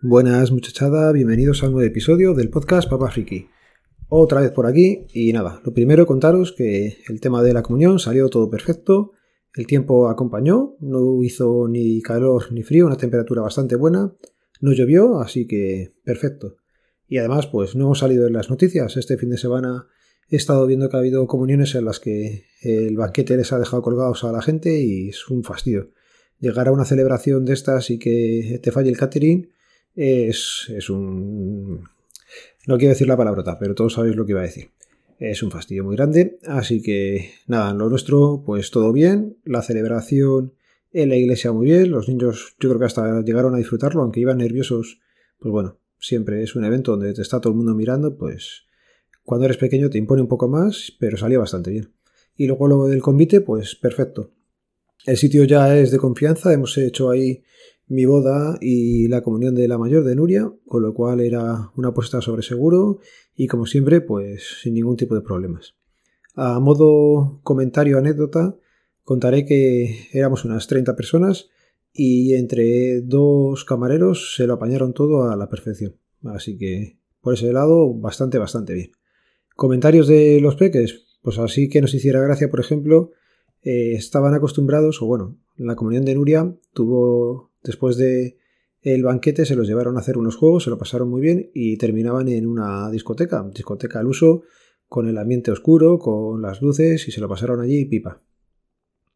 Buenas muchachada, bienvenidos a un nuevo episodio del podcast Papa Friki. Otra vez por aquí y nada, lo primero contaros que el tema de la comunión salió todo perfecto, el tiempo acompañó, no hizo ni calor ni frío, una temperatura bastante buena, no llovió, así que perfecto. Y además, pues no hemos salido en las noticias, este fin de semana he estado viendo que ha habido comuniones en las que el banquete les ha dejado colgados a la gente y es un fastidio. Llegar a una celebración de estas y que te falle el catering es, un... No quiero decir la palabrota, pero todos sabéis lo que iba a decir. Es un fastidio muy grande, así que nada, lo nuestro, pues todo bien. La celebración en la iglesia muy bien. Los niños, yo creo que hasta llegaron a disfrutarlo, aunque iban nerviosos. Pues bueno, siempre es un evento donde te está todo el mundo mirando, pues cuando eres pequeño te impone un poco más, pero salió bastante bien. Y luego lo del convite, pues perfecto. El sitio ya es de confianza, hemos hecho ahí mi boda y la comunión de la mayor de Nuria, con lo cual era una apuesta sobre seguro y como siempre, pues sin ningún tipo de problemas. A modo comentario anécdota, contaré que éramos unas 30 personas y entre dos camareros se lo apañaron todo a la perfección. Así que por ese lado, bastante, bastante bien. Comentarios de los peques, pues así que nos hiciera gracia, por ejemplo, eh, estaban acostumbrados, o bueno, la comunión de Nuria tuvo Después de el banquete se los llevaron a hacer unos juegos, se lo pasaron muy bien y terminaban en una discoteca, discoteca al uso, con el ambiente oscuro, con las luces y se lo pasaron allí pipa.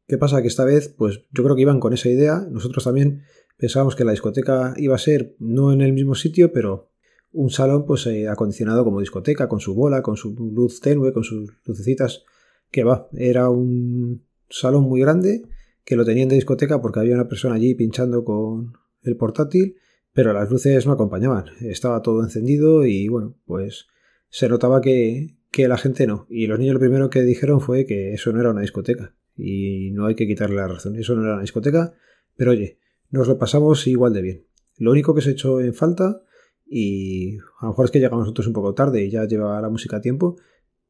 ¿Qué pasa? Que esta vez, pues yo creo que iban con esa idea. Nosotros también pensábamos que la discoteca iba a ser no en el mismo sitio, pero un salón pues eh, acondicionado como discoteca, con su bola, con su luz tenue, con sus lucecitas. Que va, era un salón muy grande que lo tenían de discoteca porque había una persona allí pinchando con el portátil, pero las luces no acompañaban. Estaba todo encendido y bueno, pues se notaba que, que la gente no. Y los niños lo primero que dijeron fue que eso no era una discoteca. Y no hay que quitarle la razón. Eso no era una discoteca, pero oye, nos lo pasamos igual de bien. Lo único que se echó en falta, y a lo mejor es que llegamos nosotros un poco tarde y ya lleva la música a tiempo,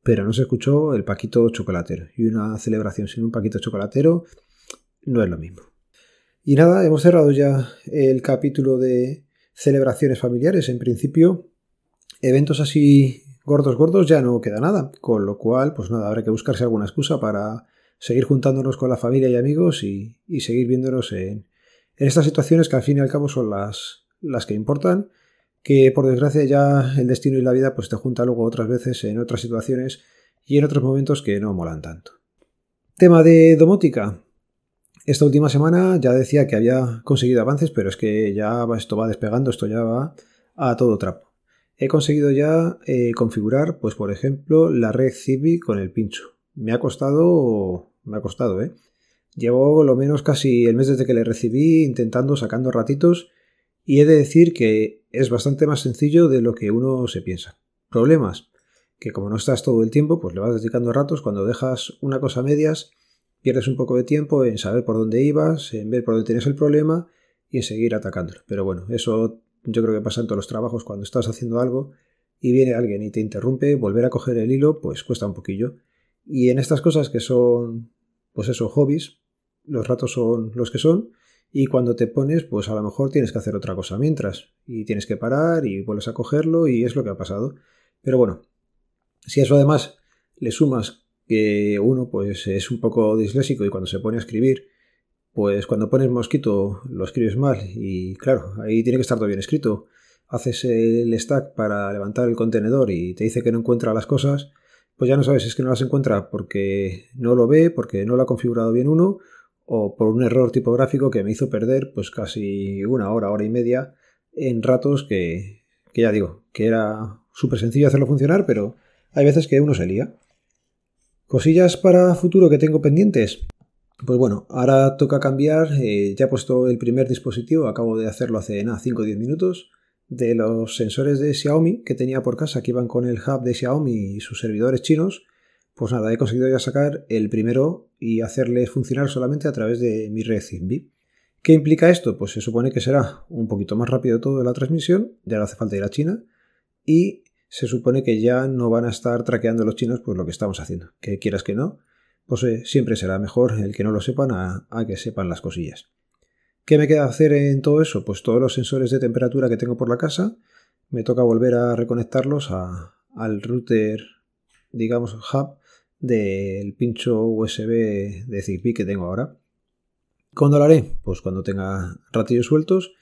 pero no se escuchó el paquito chocolatero. Y una celebración sin un paquito chocolatero no es lo mismo. Y nada, hemos cerrado ya el capítulo de celebraciones familiares. En principio, eventos así gordos, gordos ya no queda nada. Con lo cual, pues nada, habrá que buscarse alguna excusa para seguir juntándonos con la familia y amigos y, seguir viéndonos en, en, estas situaciones que al fin y al cabo son las, las que importan. Que por desgracia ya el destino y la vida pues te junta luego otras veces en otras situaciones y en otros momentos que no molan tanto. Tema de domótica. Esta última semana ya decía que había conseguido avances, pero es que ya esto va despegando, esto ya va a todo trapo. He conseguido ya eh, configurar, pues por ejemplo, la red Zigbee con el pincho. Me ha costado, me ha costado, ¿eh? Llevo lo menos casi el mes desde que le recibí intentando, sacando ratitos y he de decir que es bastante más sencillo de lo que uno se piensa. Problemas, que como no estás todo el tiempo, pues le vas dedicando ratos, cuando dejas una cosa a medias, pierdes un poco de tiempo en saber por dónde ibas, en ver por dónde tienes el problema y en seguir atacándolo. Pero bueno, eso yo creo que pasa en todos los trabajos cuando estás haciendo algo y viene alguien y te interrumpe, volver a coger el hilo pues cuesta un poquillo. Y en estas cosas que son, pues eso, hobbies, los ratos son los que son y cuando te pones pues a lo mejor tienes que hacer otra cosa mientras y tienes que parar y vuelves a cogerlo y es lo que ha pasado. Pero bueno, si eso además le sumas que uno pues es un poco disléxico y cuando se pone a escribir, pues cuando pones mosquito lo escribes mal y claro, ahí tiene que estar todo bien escrito. Haces el stack para levantar el contenedor y te dice que no encuentra las cosas, pues ya no sabes si es que no las encuentra porque no lo ve, porque no lo ha configurado bien uno o por un error tipográfico que me hizo perder pues casi una hora, hora y media en ratos que, que ya digo, que era súper sencillo hacerlo funcionar, pero hay veces que uno se lía. Cosillas para futuro que tengo pendientes. Pues bueno, ahora toca cambiar, eh, ya he puesto el primer dispositivo, acabo de hacerlo hace nada, 5 o 10 minutos, de los sensores de Xiaomi que tenía por casa, que iban con el hub de Xiaomi y sus servidores chinos, pues nada, he conseguido ya sacar el primero y hacerles funcionar solamente a través de mi red Zigbee. ¿Qué implica esto? Pues se supone que será un poquito más rápido todo la transmisión, ya no hace falta ir a China, y se supone que ya no van a estar traqueando los chinos pues lo que estamos haciendo. Que quieras que no, pues eh, siempre será mejor el que no lo sepan a, que sepan las cosillas. ¿Qué me queda hacer en todo eso? Pues todos los sensores de temperatura que tengo por la casa, me toca volver a reconectarlos al router, digamos, hub del pincho USB de Zigbee que tengo ahora. ¿Cuándo lo haré? Pues cuando tenga ratillos sueltos.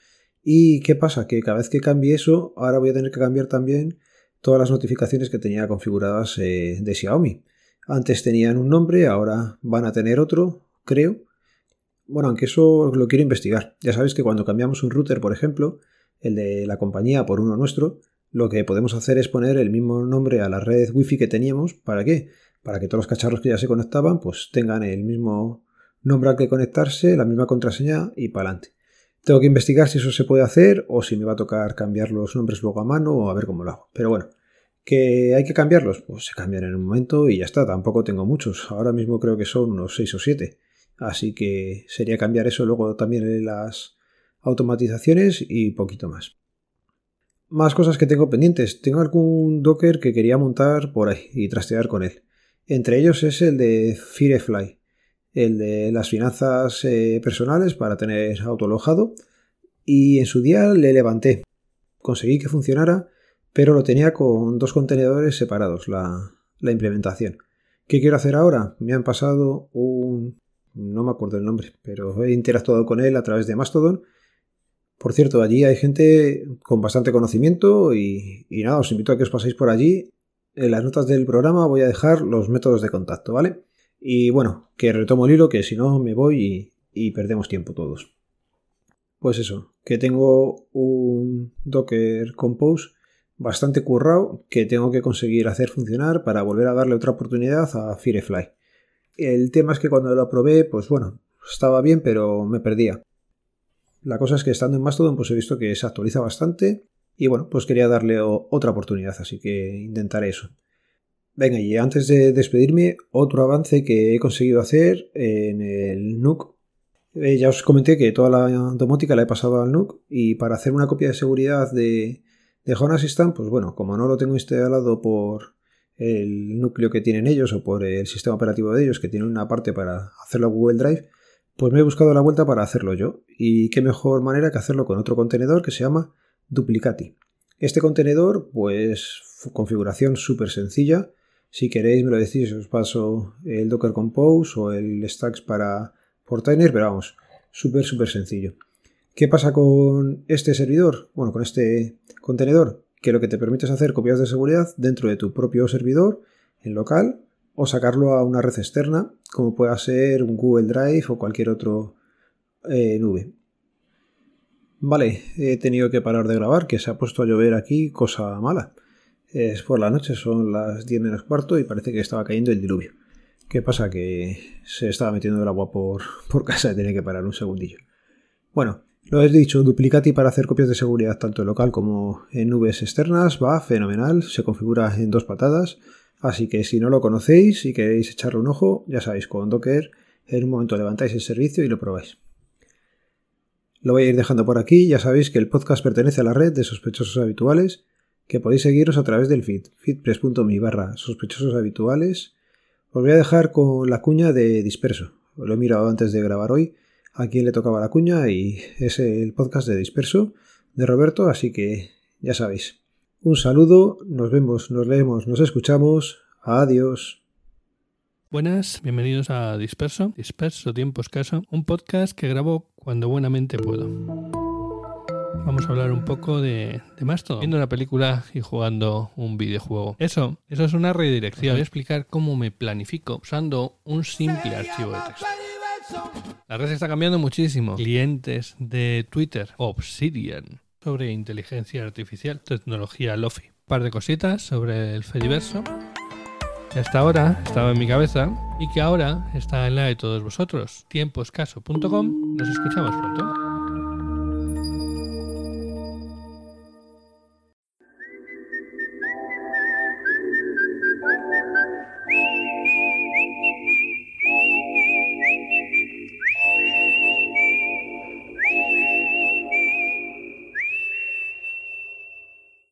¿Y qué pasa? Que cada vez que cambie eso, ahora voy a tener que cambiar también todas las notificaciones que tenía configuradas eh, de Xiaomi. Antes tenían un nombre, ahora van a tener otro, creo. Bueno, aunque eso lo quiero investigar. Ya sabéis que cuando cambiamos un router, por ejemplo, el de la compañía por uno nuestro, lo que podemos hacer es poner el mismo nombre a la red wifi que teníamos. ¿Para qué? Para que todos los cacharros que ya se conectaban pues tengan el mismo nombre al que conectarse, la misma contraseña y para adelante. Tengo que investigar si eso se puede hacer o si me va a tocar cambiar los nombres luego a mano o a ver cómo lo hago. Pero bueno, ¿que hay que cambiarlos? Pues se cambian en un momento y ya está. Tampoco tengo muchos. Ahora mismo creo que son unos 6 o 7. Así que sería cambiar eso luego también en las automatizaciones y poquito más. Más cosas que tengo pendientes. Tengo algún Docker que quería montar por ahí y trastear con él. Entre ellos es el de Firefly, el de las finanzas eh, personales para tener autolojado. Y en su día le levanté. Conseguí que funcionara, pero lo tenía con dos contenedores separados, la, la implementación. ¿Qué quiero hacer ahora? Me han pasado un... no me acuerdo el nombre, pero he interactuado con él a través de Mastodon por cierto, allí hay gente con bastante conocimiento y, nada, os invito a que os paséis por allí. En las notas del programa voy a dejar los métodos de contacto, ¿vale? Y bueno, que retomo el hilo, que si no me voy y, perdemos tiempo todos. Pues eso, que tengo un Docker Compose bastante currado que tengo que conseguir hacer funcionar para volver a darle otra oportunidad a Firefly. El tema es que cuando lo probé, pues bueno, estaba bien, pero me perdía. La cosa es que estando en Mastodon pues he visto que se actualiza bastante y bueno, pues quería darle otra oportunidad, así que intentaré eso. Venga, y antes de despedirme, otro avance que he conseguido hacer en el NUC. Eh, ya os comenté que toda la domótica la he pasado al NUC y para hacer una copia de seguridad de, de Home pues bueno, como no lo tengo instalado por el núcleo que tienen ellos o por el sistema operativo de ellos que tiene una parte para hacerlo a Google Drive, pues me he buscado la vuelta para hacerlo yo. Y qué mejor manera que hacerlo con otro contenedor que se llama Duplicati. Este contenedor, pues configuración súper sencilla. Si queréis me lo decís, os paso el Docker Compose o el Stacks para Portainer, pero vamos, súper, súper sencillo. ¿Qué pasa con este servidor? Bueno, con este contenedor, que lo que te permite es hacer copias de seguridad dentro de tu propio servidor, en local, o sacarlo a una red externa, como pueda ser un Google Drive o cualquier otro eh, nube. Vale, he tenido que parar de grabar, que se ha puesto a llover aquí, cosa mala. Es por la noche, son las 10 menos cuarto y parece que estaba cayendo el diluvio. ¿Qué pasa? Que se estaba metiendo el agua por, por casa y tenía que parar un segundillo. Bueno, lo he dicho, Duplicati para hacer copias de seguridad tanto en local como en nubes externas va fenomenal, se configura en dos patadas Así que si no lo conocéis y queréis echarle un ojo, ya sabéis, con Docker en un momento levantáis el servicio y lo probáis. Lo voy a ir dejando por aquí, ya sabéis que el podcast pertenece a la red de sospechosos habituales, que podéis seguiros a través del feed, feedpress.me barra sospechosos habituales. Os voy a dejar con la cuña de Disperso. Lo he mirado antes de grabar hoy a quién le tocaba la cuña y es el podcast de Disperso de Roberto, así que ya sabéis. Un saludo, nos vemos, nos leemos, nos escuchamos. Adiós. Buenas, bienvenidos a Disperso, Disperso Tiempo Escaso, un podcast que grabo cuando buenamente puedo. Vamos a hablar un poco de, de Mastodon, viendo una película y jugando un videojuego. Eso, eso es una redirección. Voy a explicar cómo me planifico usando un simple archivo de texto. La red está cambiando muchísimo. Clientes de Twitter, Obsidian, sobre inteligencia artificial, tecnología LOFI. Un par de cositas sobre el Fediverso hasta ahora estaba en mi cabeza y que ahora está en la de todos vosotros. Tiempoescaso.com. Nos escuchamos pronto.